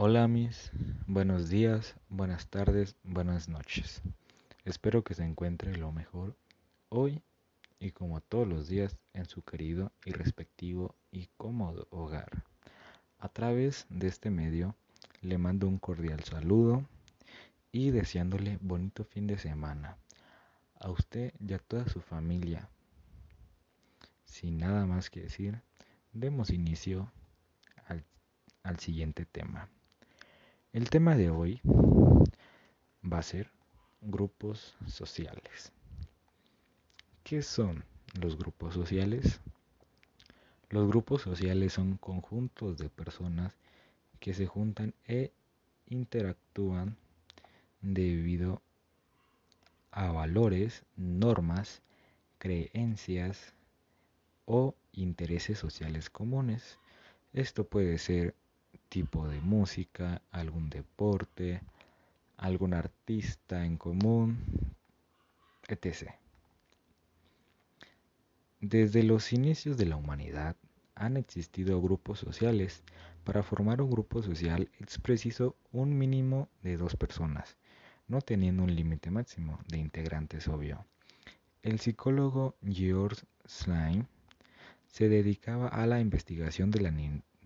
Hola mis, buenos días, buenas tardes, buenas noches. Espero que se encuentre lo mejor hoy y como todos los días en su querido y respectivo y cómodo hogar. A través de este medio le mando un cordial saludo y deseándole bonito fin de semana a usted y a toda su familia. Sin nada más que decir, demos inicio al, al siguiente tema. El tema de hoy va a ser grupos sociales. ¿Qué son los grupos sociales? Los grupos sociales son conjuntos de personas que se juntan e interactúan debido a valores, normas, creencias o intereses sociales comunes. Esto puede ser tipo de música, algún deporte, algún artista en común, etc. Desde los inicios de la humanidad han existido grupos sociales. Para formar un grupo social es preciso un mínimo de dos personas, no teniendo un límite máximo de integrantes obvio. El psicólogo George Slime se dedicaba a la investigación de la,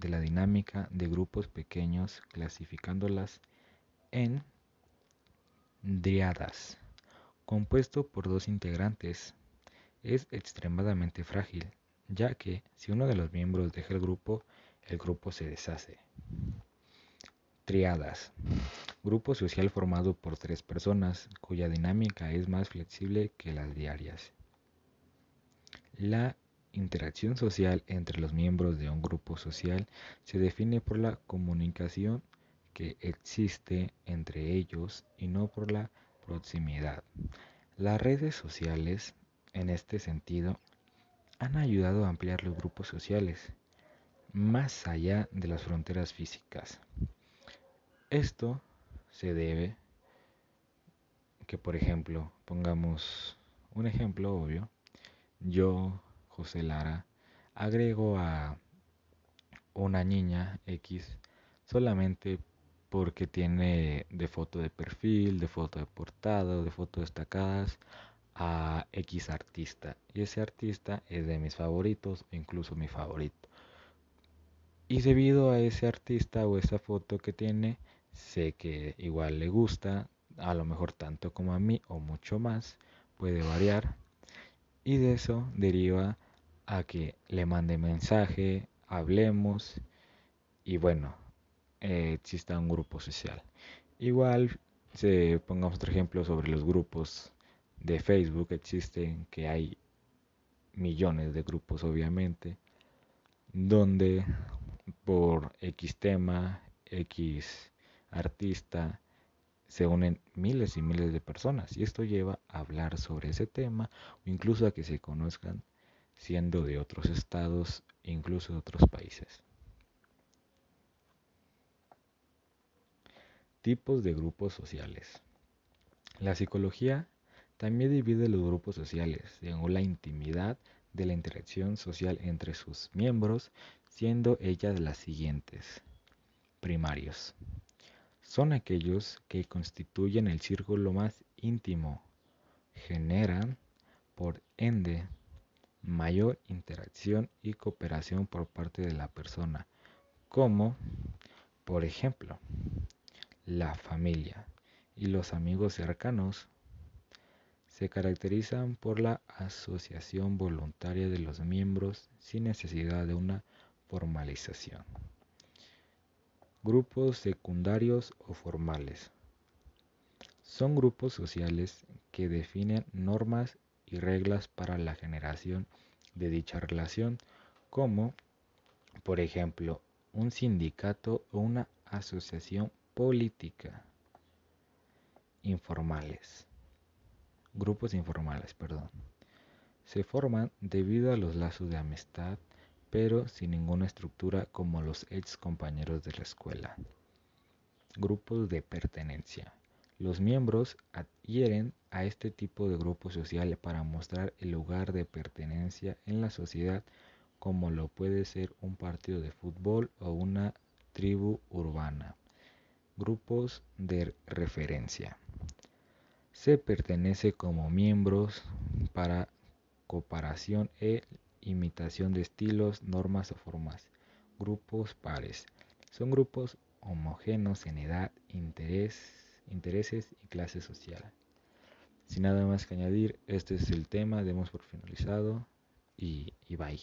de la dinámica de grupos pequeños clasificándolas en driadas. Compuesto por dos integrantes, es extremadamente frágil, ya que si uno de los miembros deja el grupo, el grupo se deshace. Triadas. Grupo social formado por tres personas, cuya dinámica es más flexible que las diarias. La interacción social entre los miembros de un grupo social se define por la comunicación que existe entre ellos y no por la proximidad. Las redes sociales, en este sentido, han ayudado a ampliar los grupos sociales más allá de las fronteras físicas. Esto se debe que, por ejemplo, pongamos un ejemplo obvio, yo José Lara, agrego a una niña X solamente porque tiene de foto de perfil, de foto de portada, de foto destacadas a X artista. Y ese artista es de mis favoritos, incluso mi favorito. Y debido a ese artista o esa foto que tiene, sé que igual le gusta, a lo mejor tanto como a mí o mucho más, puede variar. Y de eso deriva a que le mande mensaje, hablemos y bueno, eh, exista un grupo social. Igual, se pongamos otro ejemplo sobre los grupos de Facebook, existen que hay millones de grupos obviamente, donde por X tema, X artista, se unen miles y miles de personas y esto lleva a hablar sobre ese tema o incluso a que se conozcan siendo de otros estados, incluso de otros países. Tipos de grupos sociales. La psicología también divide los grupos sociales según la intimidad de la interacción social entre sus miembros, siendo ellas las siguientes. Primarios. Son aquellos que constituyen el círculo más íntimo, generan, por ende, mayor interacción y cooperación por parte de la persona, como, por ejemplo, la familia y los amigos cercanos se caracterizan por la asociación voluntaria de los miembros sin necesidad de una formalización. Grupos secundarios o formales. Son grupos sociales que definen normas y reglas para la generación de dicha relación, como por ejemplo un sindicato o una asociación política. Informales. Grupos informales, perdón. Se forman debido a los lazos de amistad, pero sin ninguna estructura como los ex compañeros de la escuela. Grupos de pertenencia. Los miembros adhieren a este tipo de grupo social para mostrar el lugar de pertenencia en la sociedad como lo puede ser un partido de fútbol o una tribu urbana. Grupos de referencia. Se pertenece como miembros para comparación e imitación de estilos, normas o formas. Grupos pares. Son grupos homogéneos en edad, interés, intereses y clase social. Sin nada más que añadir, este es el tema, demos por finalizado y, bye.